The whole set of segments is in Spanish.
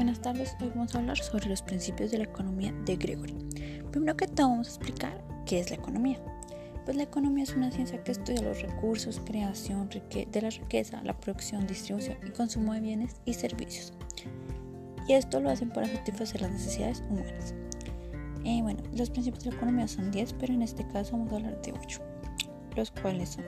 Buenas tardes, hoy vamos a hablar sobre los principios de la economía de Gregory. Primero que todo vamos a explicar qué es la economía. Pues la economía es una ciencia que estudia los recursos, creación de la riqueza, la producción, distribución y consumo de bienes y servicios. Y esto lo hacen para satisfacer las necesidades humanas. Eh, bueno, los principios de la economía son 10, pero en este caso vamos a hablar de 8, los cuales son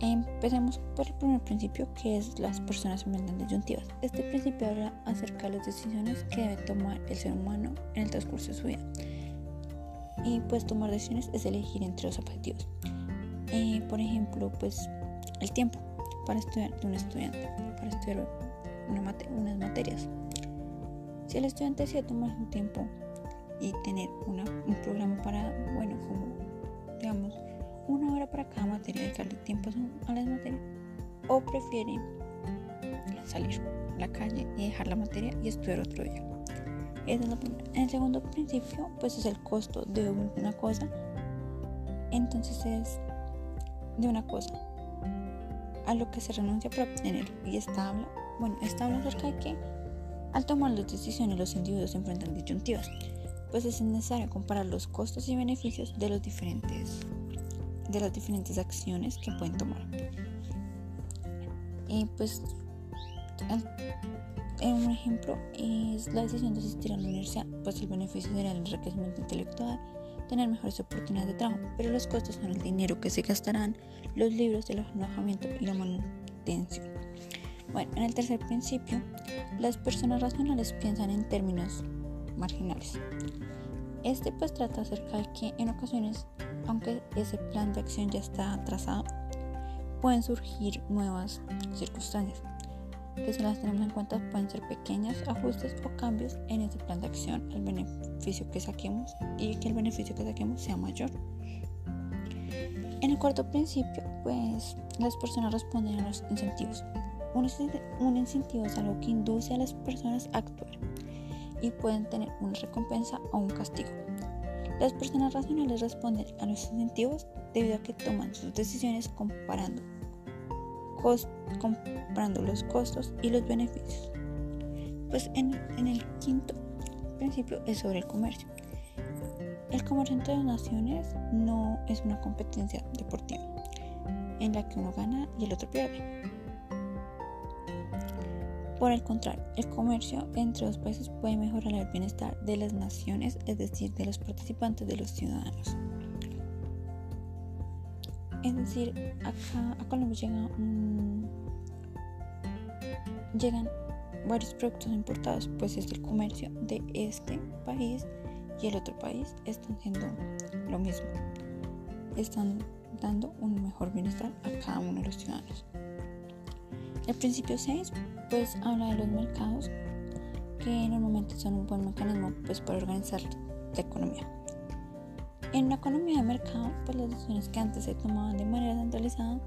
Empecemos por el primer principio que es las personas se disyuntivas. Este principio habla acerca de las decisiones que debe tomar el ser humano en el transcurso de su vida. Y pues tomar decisiones es elegir entre los objetivos. Eh, por ejemplo, pues el tiempo para estudiar de un estudiante, para estudiar unas materias. Si el estudiante decide tomar su tiempo y tener un programa para, bueno, como digamos, una hora para cada materia, dedicarle tiempo a las materias, o prefiere salir a la calle y dejar la materia y estudiar otro día. es El segundo principio, pues es el costo de una cosa. Entonces es de una cosa. A lo que se renuncia para obtener. Y esta habla, bueno, esta habla acerca de que al tomar las decisiones los individuos enfrentan disyuntivas, pues es necesario comparar los costos y beneficios de los diferentes de las diferentes acciones que pueden tomar. Y pues, un ejemplo es la decisión de asistir a la universidad, pues el beneficio sería el enriquecimiento intelectual, tener mejores oportunidades de trabajo, pero los costos son el dinero que se gastarán, los libros, el alojamiento y la manutención. Bueno, en el tercer principio, las personas racionales piensan en términos marginales. Este pues trata acerca de que en ocasiones aunque ese plan de acción ya está trazado, pueden surgir nuevas circunstancias que si las tenemos en cuenta pueden ser pequeños ajustes o cambios en ese plan de acción, el beneficio que saquemos y que el beneficio que saquemos sea mayor. En el cuarto principio, pues las personas responden a los incentivos. Un incentivo es algo que induce a las personas a actuar y pueden tener una recompensa o un castigo. Las personas racionales responden a los incentivos debido a que toman sus decisiones comparando, los costos y los beneficios. Pues en, el quinto principio es sobre el comercio. El comercio entre las naciones no es una competencia deportiva en la que uno gana y el otro pierde. Por el contrario, el comercio entre los países puede mejorar el bienestar de las naciones, es decir, de los participantes, de los ciudadanos. Es decir, acá a Colombia llegan varios productos importados, pues es el comercio de este país y el otro país están haciendo lo mismo. Están dando un mejor bienestar a cada uno de los ciudadanos. El principio 6 pues habla de los mercados que normalmente son un buen mecanismo pues para organizar la economía. En una economía de mercado, pues las decisiones que antes se tomaban de manera centralizada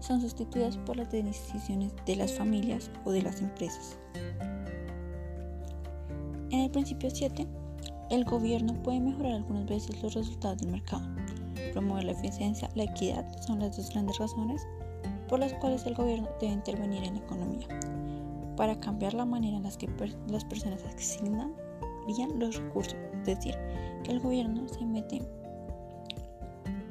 son sustituidas por las decisiones de las familias o de las empresas. En el principio 7, el gobierno puede mejorar algunas veces los resultados del mercado. Promover la eficiencia, la equidad son las dos grandes razones por las cuales el gobierno debe intervenir en la economía para cambiar la manera en la que las personas asignan los recursos. Es decir, que el gobierno se mete,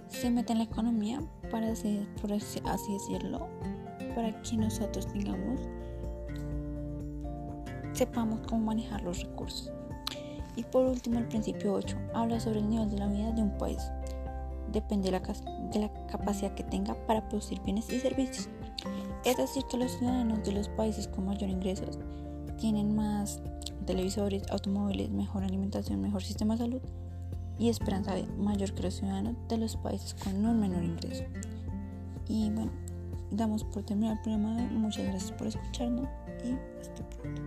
se mete en la economía para, así, por así decirlo, para que nosotros tengamos, sepamos cómo manejar los recursos. Y por último, el principio 8 habla sobre el nivel de la vida de un país. Depende de la, de la capacidad que tenga para producir bienes y servicios. Es decir, que los ciudadanos de los países con mayor ingresos tienen más televisores, automóviles, mejor alimentación, mejor sistema de salud y esperanza mayor que los ciudadanos de los países con un menor ingreso. Y bueno, damos por terminar el programa. Muchas gracias por escucharnos y hasta pronto.